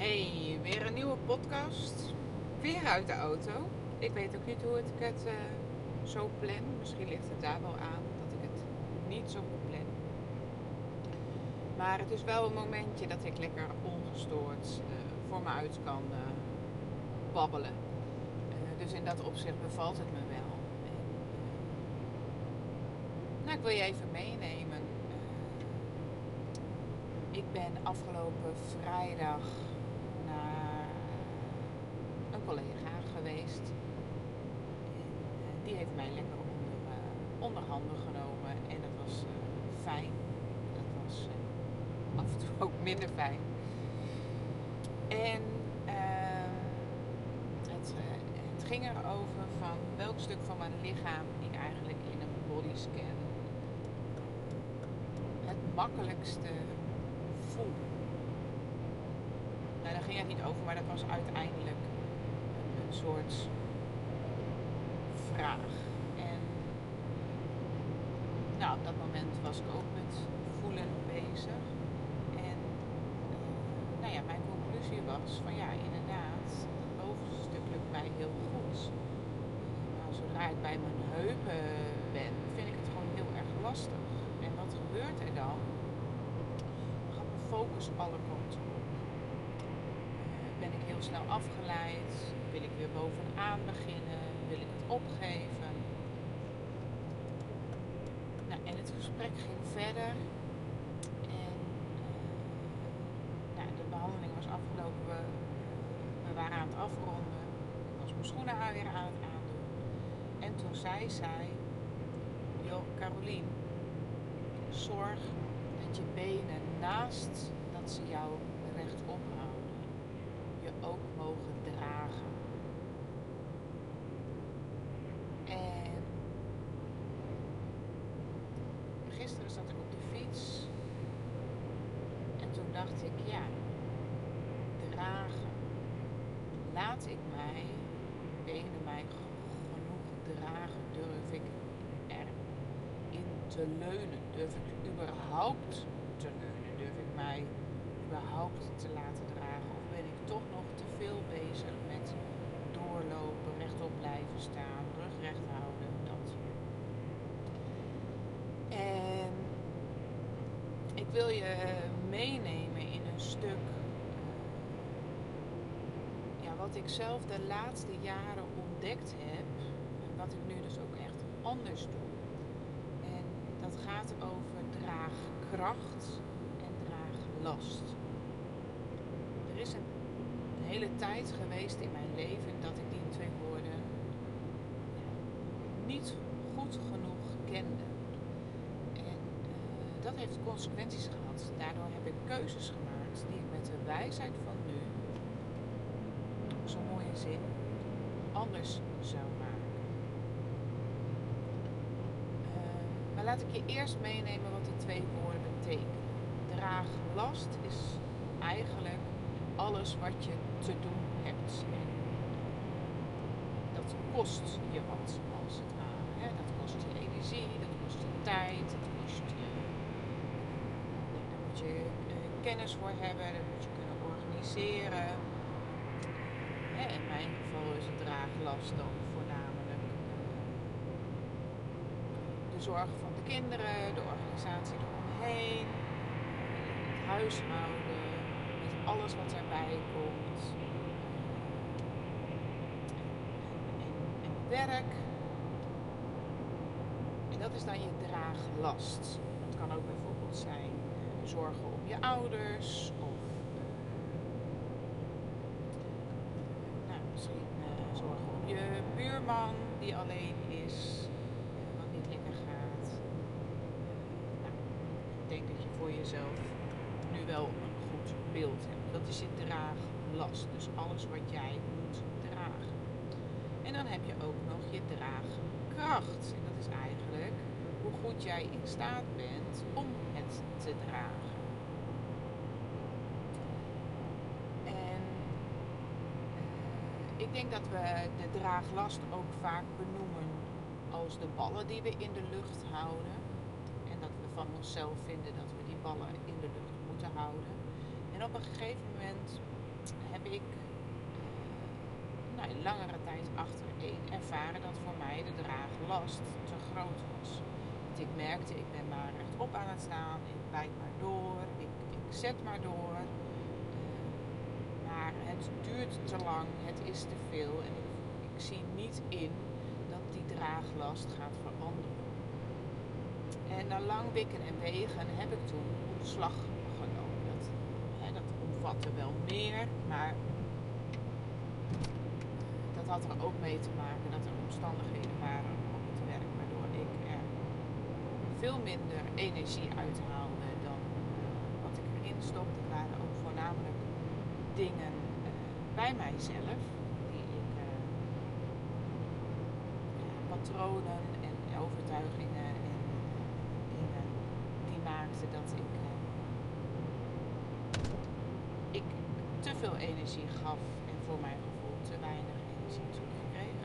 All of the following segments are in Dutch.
Hey, weer een nieuwe podcast. Weer uit de auto. Ik weet ook niet hoe ik het eh, zo plan. Misschien ligt het daar wel aan dat ik het niet zo goed plan. Maar het is wel een momentje dat ik lekker ongestoord eh, voor me uit kan eh, babbelen. Dus in dat opzicht bevalt het me wel. Nou, ik wil je even meenemen. Ik ben afgelopen vrijdag collega geweest. Die heeft mij lekker onder, eh, onder handen genomen. En dat was eh, fijn. Dat was eh, af en toe ook minder fijn. En het, het ging erover van welk stuk van mijn lichaam ik eigenlijk in een bodyscan het makkelijkste voel. Nou, daar ging het niet over, maar dat was uiteindelijk soort vraag. En nou, op dat moment was ik ook met voelen bezig. En eh, nou ja, mijn conclusie was van ja, inderdaad, het bovenste stuk lukt mij heel goed. Maar zodra ik bij mijn heupen ben, vind ik het gewoon heel erg lastig. En wat gebeurt er dan? Dan gaat mijn focus alle kanten op. Eh, ben ik heel snel afgeleid? Bovenaan beginnen? Wil ik het opgeven? Nou, en het gesprek ging verder. En eh, nou, de behandeling was afgelopen. We, we waren aan het afronden. Ik was mijn schoenen aan weer aan het aandoen. En toen zei zij: Joh, Carolien, zorg dat je benen naast dat ze jou rechtop houden, je ook mogen dragen. En gisteren zat ik op de fiets en toen dacht ik, ja, dragen. Laat ik mij, benen mij genoeg dragen, durf ik erin te leunen? Durf ik überhaupt te leunen? Durf ik mij überhaupt te laten dragen? Of ben ik toch nog te veel bezig met doorlopen, rechtop blijven staan, rug recht houden, dat. En ik wil je meenemen in een stuk eh, ja, wat ik zelf de laatste jaren ontdekt heb, wat ik nu dus ook echt anders doe. En dat gaat over draagkracht en draaglast. Er is een, hele tijd geweest in mijn leven dat ik die twee woorden niet goed genoeg kende. Dat heeft consequenties gehad. Daardoor heb ik keuzes gemaakt die ik met de wijsheid van nu, zo'n mooie zin, anders zou maken. Eh, maar laat ik je eerst meenemen wat die twee woorden betekenen. Draaglast is eigenlijk alles wat je te doen hebt. En dat kost je wat, als het ware. Dat kost je energie, dat kost je tijd, dat kost je. Daar moet je eh, kennis voor hebben, dat moet je kunnen organiseren. In mijn geval is het draaglast dan voornamelijk eh, de zorg van de kinderen, de organisatie eromheen, het huishouden, met alles wat erbij komt. En, werk. En dat is dan je draaglast. Het kan ook bijvoorbeeld zijn zorgen om je ouders of eh, nou, misschien eh, zorgen om je buurman die alleen is, eh, wat niet lekker gaat. Nou, ik denk dat je voor jezelf nu wel een goed beeld hebt. Dat is je draaglast. Dus alles wat jij moet dragen. En dan heb je ook nog je draagkracht. En dat is eigenlijk hoe goed jij in staat bent om het te dragen. En eh, ik denk dat we de draaglast ook vaak benoemen als de ballen die we in de lucht houden. En dat we van onszelf vinden dat we die ballen in de lucht moeten houden. En op een gegeven moment heb ik uh, nou, langere tijd achtereen ervaren dat voor mij de draaglast te groot was. Ik merkte, ik ben maar rechtop aan het staan, ik wijk maar door, ik, ik zet maar door. Uh, maar het duurt te lang, het is te veel en ik, ik zie niet in dat die draaglast gaat veranderen. En na lang wikken en wegen heb ik toen ontslag genomen. Dat, hè, dat omvatte wel meer, maar dat had er ook mee te maken dat er omstandigheden waren op het werk waardoor ik er veel minder energie uithaalde dan wat ik erin stopte. Het waren ook voornamelijk dingen uh, bij mijzelf, die ik, uh, patronen en overtuigingen dat ik, ik te veel energie gaf en voor mijn gevoel te weinig energie terugkreeg.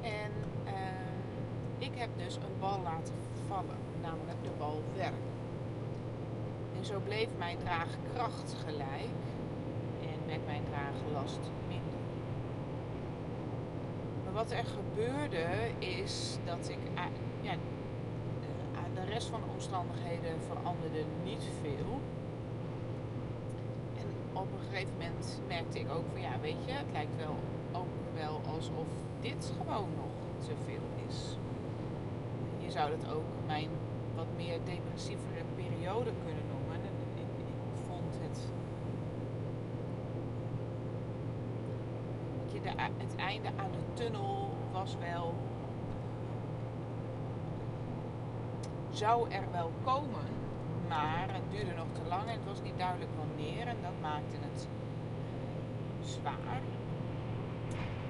En uh, ik heb dus een bal laten vallen, namelijk de bal werk. En zo bleef mijn draagkracht gelijk en met mijn draaglast minder. Maar wat er gebeurde is dat ik ja, de rest van de omstandigheden veranderde niet veel. En op een gegeven moment merkte ik ook van ja, weet je, het lijkt wel ook wel alsof dit gewoon nog te veel is. Zou het ook mijn wat meer depressievere periode kunnen noemen. En ik, vond het. Het einde aan de tunnel was wel zou er wel komen, maar het duurde nog te lang en het was niet duidelijk wanneer en dat maakte het zwaar.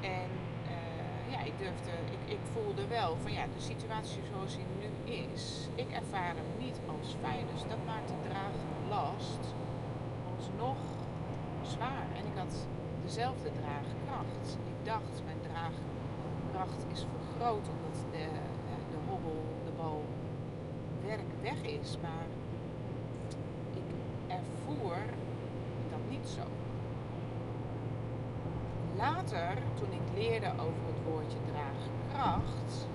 En ik durfde, ik, ik voelde wel van ja, de situatie zoals die nu is, ik ervaar hem niet als fijn, dus dat maakt de draaglast alsnog zwaar. En ik had dezelfde draagkracht. Ik dacht, mijn draagkracht is vergroot omdat de, eh, de hobbel, de bal werk weg is, maar ik ervoer dat niet zo. Later, toen ik leerde over het woordje draagkracht,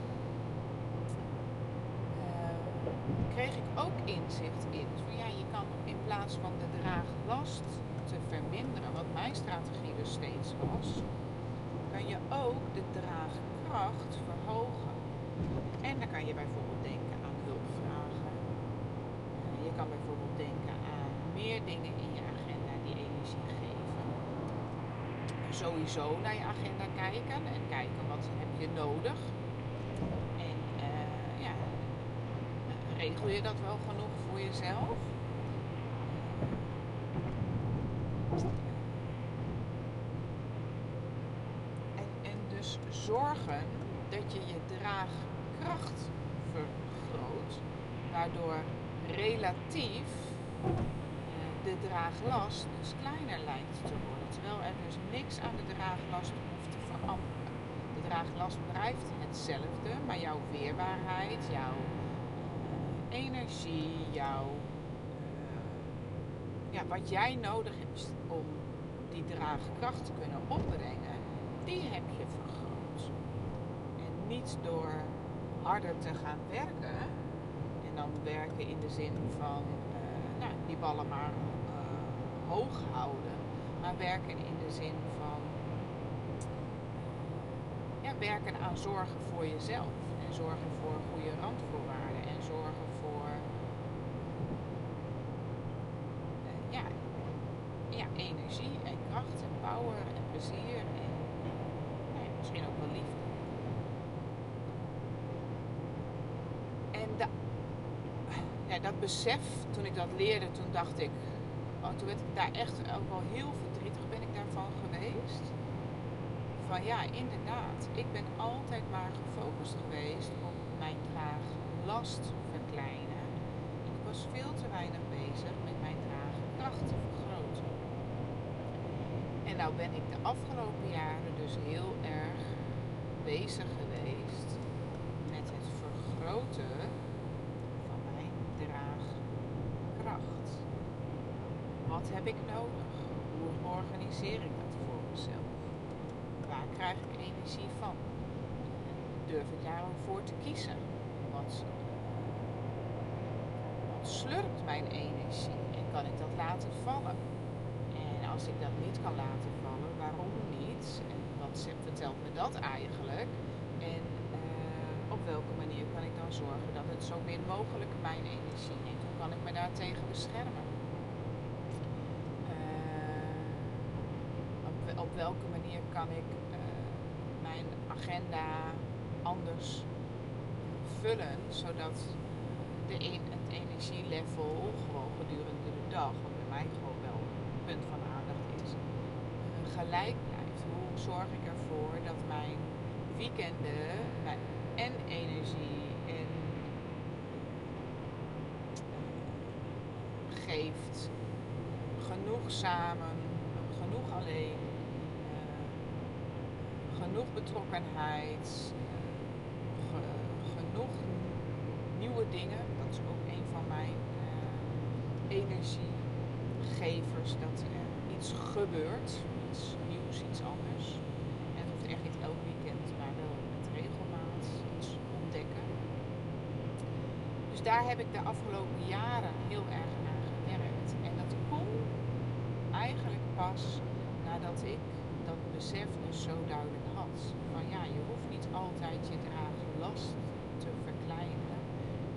uh, kreeg ik ook inzicht in. Van ja, je kan in plaats van de draaglast te verminderen, wat mijn strategie dus steeds was, kan je ook de draagkracht verhogen. En dan kan je bijvoorbeeld denken kan bijvoorbeeld denken aan meer dingen in je agenda die energie geven. Sowieso naar je agenda kijken en kijken wat heb je nodig. En uh, ja, regel je dat wel genoeg voor jezelf? En, en dus zorgen dat je je draagkracht vergroot, waardoor relatief eh, de draaglast dus kleiner lijkt te worden. Terwijl er dus niks aan de draaglast hoeft te veranderen. De draaglast blijft hetzelfde, maar jouw weerbaarheid, jouw uh, energie, jouw, uh, ja, wat jij nodig hebt om die draagkracht te kunnen opbrengen, die heb je vergroot. En niet door harder te gaan werken, dan werken in de zin van uh, nou, die ballen maar hoog houden. Maar werken in de zin van ja, werken aan zorgen voor jezelf. En zorgen voor goede randvoorwaarden. En zorgen voor uh, ja, ja, energie en kracht en power en plezier. En nou misschien ook wel liefde. En ja, dat besef, toen ik dat leerde, toen dacht ik, oh, toen werd ik daar echt ook wel heel daarvan Van ja, inderdaad, ik ben altijd maar gefocust geweest op mijn draaglast verkleinen. Ik was veel te weinig bezig met mijn draagkracht te vergroten. En nou ben ik de afgelopen jaren dus heel erg bezig geweest met het vergroten wat heb ik nodig? Hoe organiseer ik mezelf? Waar krijg ik energie van? Durf ik daar ook voor te kiezen? Wat, slurpt mijn energie en kan ik dat laten vallen? En als ik dat niet kan laten vallen, waarom niet? En wat vertelt me dat eigenlijk? En uh, op welke manier kan ik dan zorgen dat het zo min mogelijk mijn energie neemt? Hoe kan ik me daartegen beschermen? Uh, op, welke manier kan ik uh, mijn agenda anders vullen, zodat de het energielevel gewoon gedurende de dag, wat bij mij gewoon wel een punt van aandacht is, gelijk blijft. Hoe zorg ik ervoor dat mijn weekenden mijn, en energie en uh, geeft, genoeg samen, genoeg alleen, genoeg betrokkenheid, genoeg nieuwe dingen. Dat is ook een van mijn energiegevers, dat er iets gebeurt, iets nieuws, iets anders. En het hoeft echt niet elk weekend, maar wel met regelmaat iets ontdekken. Dus daar heb ik de afgelopen jaren heel erg aan gewerkt. En dat kon eigenlijk pas nadat ik besef dus zo duidelijk had. Van ja, je hoeft niet altijd je draaglast te verkleinen.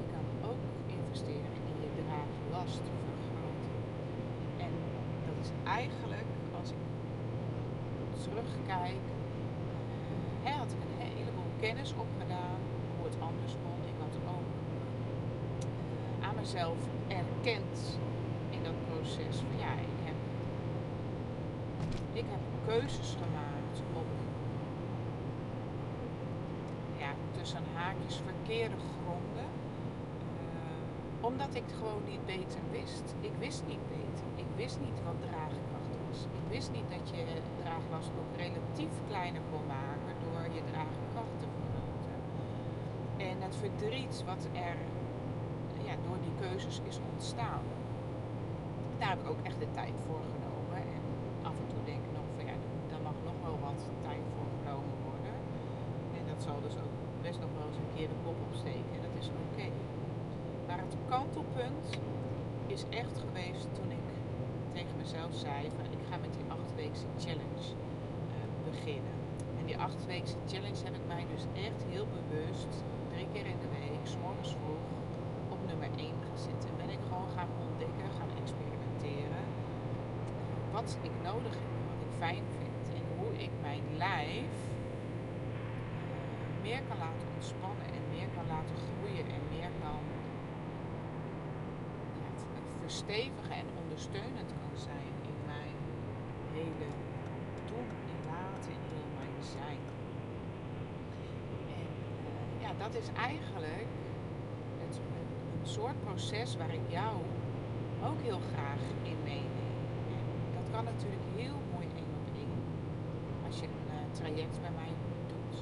Je kan ook investeren in je draaglast te vergroten. En dat is eigenlijk, als ik terugkijk, uh, had ik een heleboel kennis opgedaan hoe het anders kon. Ik had ook uh, aan mezelf erkend in dat proces van ja, ik heb, keuzes gemaakt op ja, tussen haakjes verkeerde gronden. Uh, omdat ik gewoon niet beter wist. Ik wist niet beter. Ik wist niet wat draagkracht was. Ik wist niet dat je draaglast ook relatief kleiner kon maken door je draagkracht te vergroten. En het verdriet wat er ja, door die keuzes is ontstaan, daar heb ik ook echt de tijd voor genomen. Af en toe denk nog van ja, daar mag nog wel wat tijd voor genomen worden. En dat zal dus ook best nog wel eens een keer de kop opsteken. En dat is oké. Maar het kantelpunt is echt geweest toen ik tegen mezelf zei van ik ga met die achtweekse challenge uh, beginnen. En die achtweekse challenge heb ik mij dus echt heel bewust drie keer in de week, s morgens vroeg, op nummer 1 gezet. En ben ik gewoon gaan ontdekken, gaan experimenteren wat ik nodig heb, wat ik fijn vind en hoe ik mijn lijf uh, meer kan laten ontspannen en meer kan laten groeien en meer kan ja, verstevigen en ondersteunend kan zijn in mijn hele doen en laten in heel mijn zijn. En uh, ja, dat is eigenlijk een soort proces waar ik jou ook heel graag in meeneem. Kan natuurlijk heel mooi één op één als je een uh, traject bij mij doet.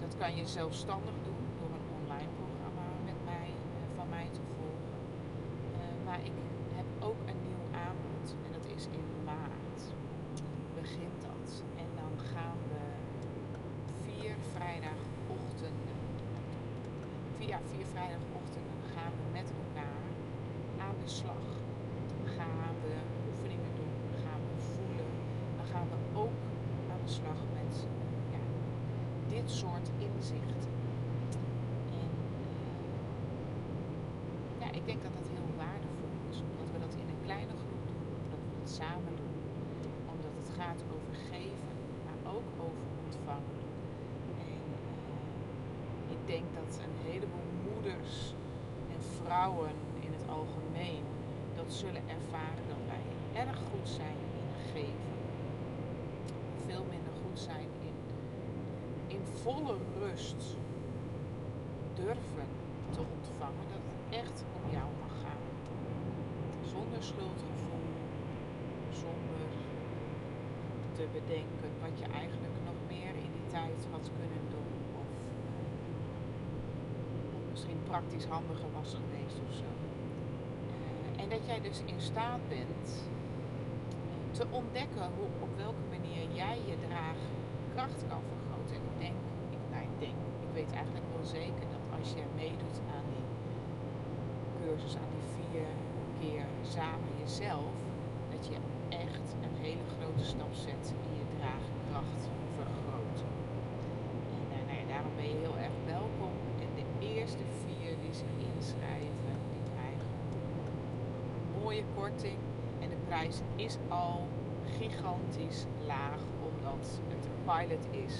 Dat kan je zelfstandig doen door een online programma met mij, uh, van mij te volgen. maar ik heb ook een nieuw aanbod en dat is in maart. Begint dat. En dan gaan we vier vrijdagochtenden, via vier vrijdagochtenden gaan we met elkaar aan de slag. Gaan we oefeningen doen, gaan we voelen, dan gaan we ook aan de met ja, dit soort inzichten. En ja, ik denk dat dat heel waardevol is, omdat we dat in een kleine groep doen, omdat we het samen doen, omdat het gaat over geven, maar ook over ontvangen. En uh, ik denk dat een heleboel moeders en vrouwen in het algemeen dat zullen ervaren dat wij erg goed zijn in geven, veel minder goed zijn in, in volle rust durven te ontvangen, dat het echt om jou mag gaan. Zonder schuldgevoel, zonder te bedenken wat je eigenlijk nog meer in die tijd had kunnen doen. Of misschien praktisch handiger was geweest of zo. Uh, en dat jij dus in staat bent te ontdekken hoe, op welke manier jij je draagkracht kan vergroten. En ik denk, ik, ik weet eigenlijk wel zeker dat als je meedoet aan die cursus, aan die vier keer samen jezelf, dat je echt een hele grote stap zet in je draagkracht vergroten. En uh, nou daarom ben je heel erg welkom. En de eerste vier die zich inschrijven, die krijgen een mooie korting. En de prijs is al gigantisch laag, omdat het een pilot is.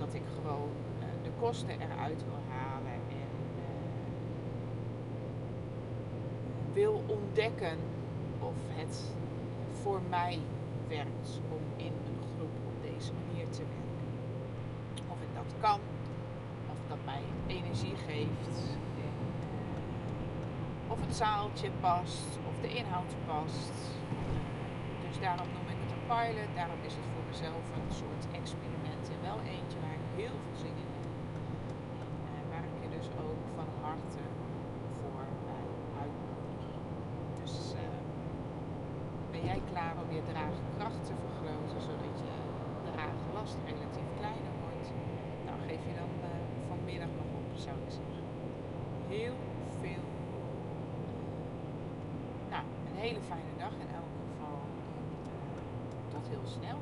Dat ik gewoon uh, de kosten eruit wil halen en uh, wil ontdekken of het voor mij werkt om in een groep op deze manier te werken. Of ik dat kan, of dat mij energie geeft, en, uh, of het zaaltje past, of de inhoud past. Dus daarom noem ik het een pilot, daarom is het voor mezelf een soort experiment en wel eentje waar ik heel veel zin in. En waar je dus ook van harte voor uh, uitnodig. Dus ben jij klaar om je draagkracht te vergroten, zodat je draaglast relatief kleiner wordt? Nou, geef je dan uh, vanmiddag nog op, zou ik zeggen. Heel veel. nou, een hele fijne dag in elk geval. Tot heel snel.